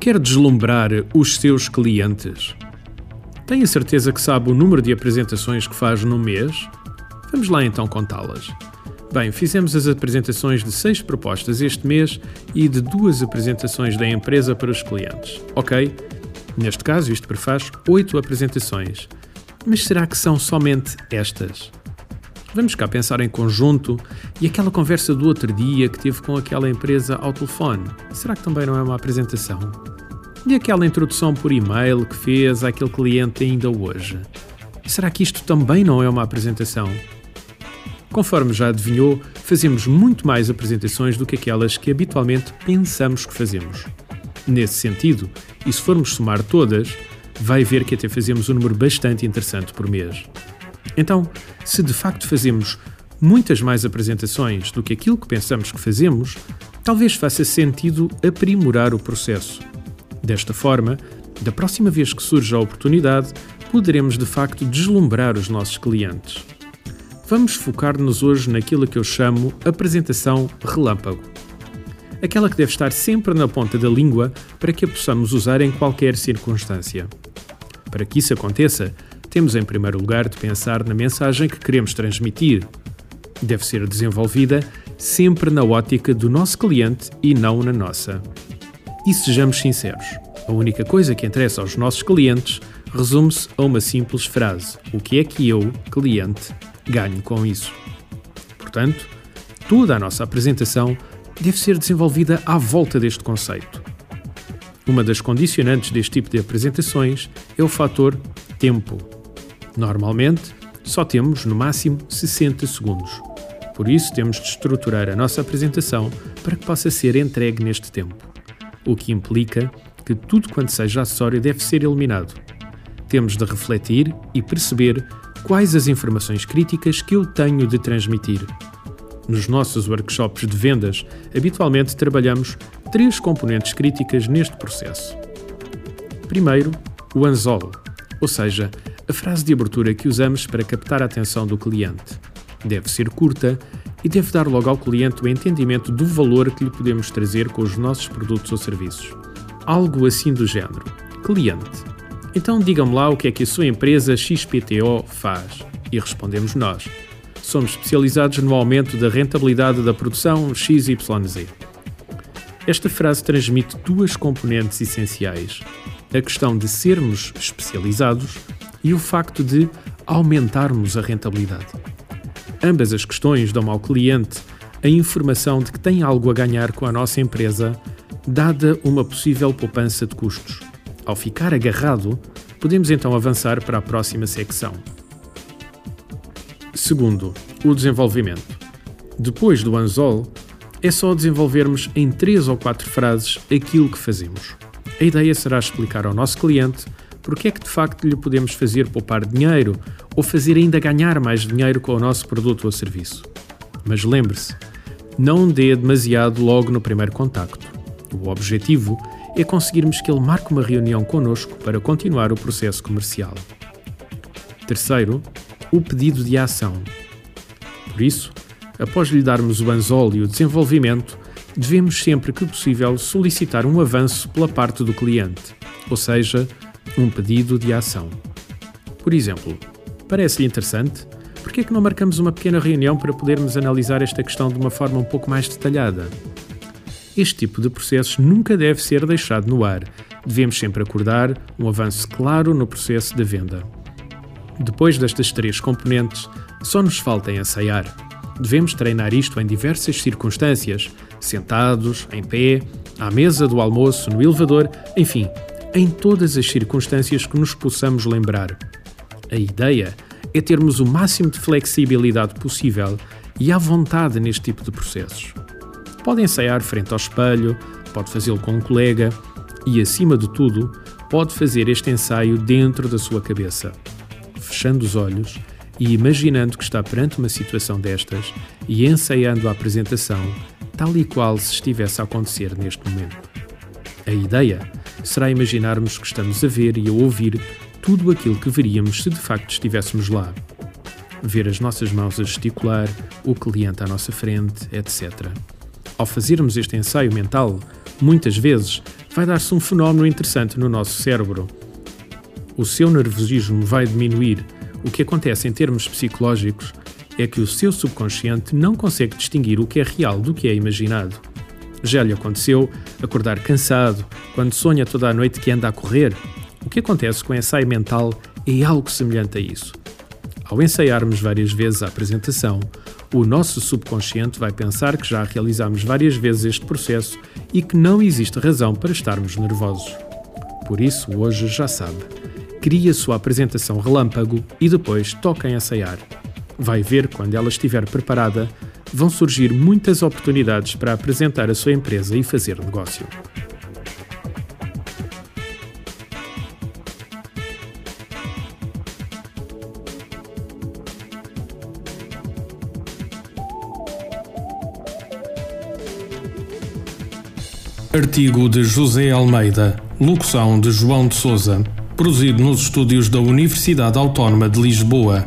Quer deslumbrar os seus clientes? Tem a certeza que sabe o número de apresentações que faz no mês? Vamos lá então contá-las. Bem, fizemos as apresentações de seis propostas este mês e de duas apresentações da empresa para os clientes. Ok? Neste caso, isto prefaz oito apresentações. Mas será que são somente estas? Vamos cá pensar em conjunto e aquela conversa do outro dia que teve com aquela empresa ao telefone. Será que também não é uma apresentação? E aquela introdução por e-mail que fez àquele cliente ainda hoje? Será que isto também não é uma apresentação? Conforme já adivinhou, fazemos muito mais apresentações do que aquelas que habitualmente pensamos que fazemos. Nesse sentido, e se formos somar todas, vai ver que até fazemos um número bastante interessante por mês. Então, se de facto fazemos muitas mais apresentações do que aquilo que pensamos que fazemos, talvez faça sentido aprimorar o processo. Desta forma, da próxima vez que surja a oportunidade, poderemos de facto deslumbrar os nossos clientes. Vamos focar-nos hoje naquilo que eu chamo apresentação relâmpago. Aquela que deve estar sempre na ponta da língua para que a possamos usar em qualquer circunstância. Para que isso aconteça, temos em primeiro lugar de pensar na mensagem que queremos transmitir. Deve ser desenvolvida sempre na ótica do nosso cliente e não na nossa. E sejamos sinceros, a única coisa que interessa aos nossos clientes resume-se a uma simples frase: O que é que eu, cliente, ganho com isso. Portanto, toda a nossa apresentação deve ser desenvolvida à volta deste conceito. Uma das condicionantes deste tipo de apresentações é o fator tempo. Normalmente, só temos no máximo 60 segundos. Por isso, temos de estruturar a nossa apresentação para que possa ser entregue neste tempo, o que implica que tudo quanto seja acessório deve ser eliminado. Temos de refletir e perceber quais as informações críticas que eu tenho de transmitir. Nos nossos workshops de vendas, habitualmente trabalhamos três componentes críticas neste processo. Primeiro, o anzol, ou seja, a frase de abertura que usamos para captar a atenção do cliente. Deve ser curta e deve dar logo ao cliente o entendimento do valor que lhe podemos trazer com os nossos produtos ou serviços. Algo assim do género: Cliente, então digam-me lá o que é que a sua empresa XPTO faz. E respondemos nós. Somos especializados no aumento da rentabilidade da produção XYZ. Esta frase transmite duas componentes essenciais: a questão de sermos especializados e o facto de aumentarmos a rentabilidade. Ambas as questões dão ao cliente a informação de que tem algo a ganhar com a nossa empresa, dada uma possível poupança de custos. Ao ficar agarrado, podemos então avançar para a próxima secção. Segundo, o desenvolvimento. Depois do anzol, é só desenvolvermos em três ou quatro frases aquilo que fazemos. A ideia será explicar ao nosso cliente porque é que de facto lhe podemos fazer poupar dinheiro ou fazer ainda ganhar mais dinheiro com o nosso produto ou serviço. Mas lembre-se, não dê demasiado logo no primeiro contacto. O objetivo é conseguirmos que ele marque uma reunião connosco para continuar o processo comercial. Terceiro, o pedido de ação. Por isso, após lhe darmos o anzol e o desenvolvimento, devemos sempre que possível solicitar um avanço pela parte do cliente, ou seja, um pedido de ação. Por exemplo, parece-lhe interessante? Por que é que não marcamos uma pequena reunião para podermos analisar esta questão de uma forma um pouco mais detalhada? Este tipo de processos nunca deve ser deixado no ar. Devemos sempre acordar um avanço claro no processo da venda. Depois destas três componentes, só nos falta ensaiar. Devemos treinar isto em diversas circunstâncias, sentados, em pé, à mesa do almoço, no elevador, enfim, em todas as circunstâncias que nos possamos lembrar. A ideia é termos o máximo de flexibilidade possível e à vontade neste tipo de processos. Pode ensaiar frente ao espelho, pode fazê-lo com um colega e, acima de tudo, pode fazer este ensaio dentro da sua cabeça, fechando os olhos e imaginando que está perante uma situação destas e ensaiando a apresentação tal e qual se estivesse a acontecer neste momento. A ideia será imaginarmos que estamos a ver e a ouvir tudo aquilo que veríamos se de facto estivéssemos lá. Ver as nossas mãos a gesticular, o cliente à nossa frente, etc. Ao fazermos este ensaio mental, muitas vezes vai dar-se um fenómeno interessante no nosso cérebro. O seu nervosismo vai diminuir. O que acontece em termos psicológicos é que o seu subconsciente não consegue distinguir o que é real do que é imaginado. Já lhe aconteceu acordar cansado quando sonha toda a noite que anda a correr? O que acontece com o ensaio mental é algo semelhante a isso. Ao ensaiarmos várias vezes a apresentação, o nosso subconsciente vai pensar que já realizamos várias vezes este processo e que não existe razão para estarmos nervosos. Por isso, hoje já sabe. Crie a sua apresentação relâmpago e depois toque em ensaiar. Vai ver quando ela estiver preparada, vão surgir muitas oportunidades para apresentar a sua empresa e fazer negócio. Artigo de José Almeida, locução de João de Souza, produzido nos estúdios da Universidade Autónoma de Lisboa.